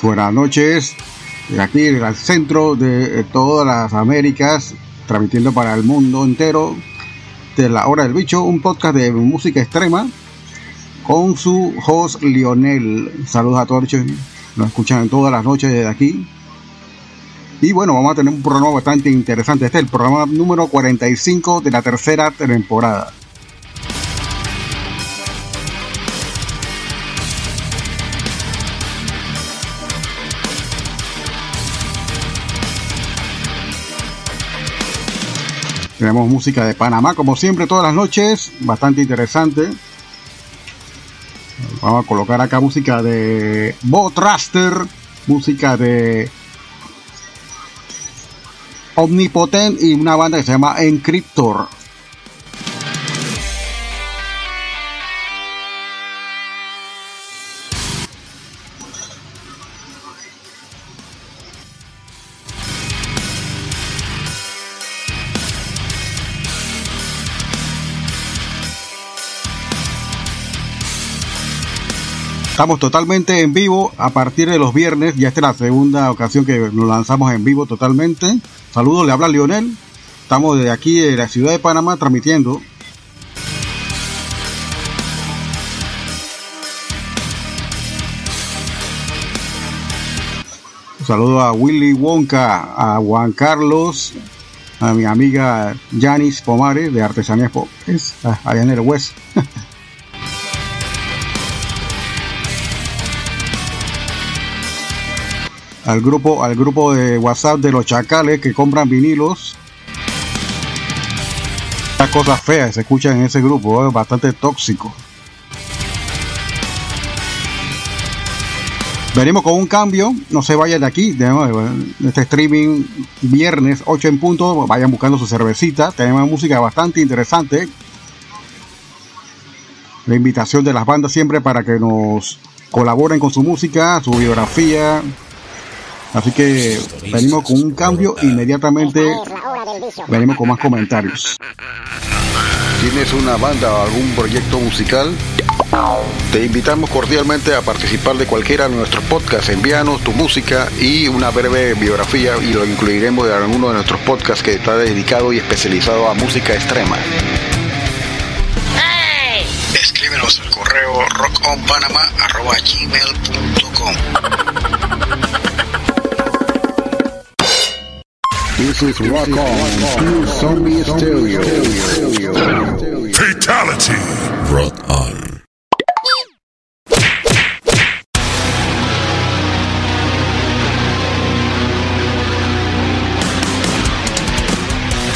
Buenas noches, de aquí en el centro de todas las Américas, transmitiendo para el mundo entero de la hora del bicho, un podcast de música extrema con su host Lionel. Saludos a todos nos escuchan todas las noches desde aquí. Y bueno, vamos a tener un programa bastante interesante. Este es el programa número 45 de la tercera temporada. Tenemos música de Panamá, como siempre, todas las noches, bastante interesante. Vamos a colocar acá música de Bo Traster, música de Omnipotent y una banda que se llama Encryptor. Estamos totalmente en vivo a partir de los viernes. Ya esta es la segunda ocasión que nos lanzamos en vivo totalmente. Saludos, le habla Lionel. Estamos desde aquí de la ciudad de Panamá transmitiendo. Saludo a Willy Wonka, a Juan Carlos, a mi amiga Janis Pomares de Artesanías Pobres, allá en el West. al grupo al grupo de WhatsApp de los chacales que compran vinilos. Las cosas feas se escuchan en ese grupo, es bastante tóxico. Venimos con un cambio, no se vayan de aquí, de en este streaming viernes 8 en punto, vayan buscando su cervecita, tenemos música bastante interesante. La invitación de las bandas siempre para que nos colaboren con su música, su biografía, Así que venimos con un cambio inmediatamente. Venimos con más comentarios. ¿Tienes una banda o algún proyecto musical? Te invitamos cordialmente a participar de cualquiera de nuestros podcasts. Envíanos tu música y una breve biografía y lo incluiremos en alguno de nuestros podcasts que está dedicado y especializado a música extrema. Escríbenos al correo rockonpanama.gmail.com This is Rock On, Zombie Stereo. Fatality. Rotan.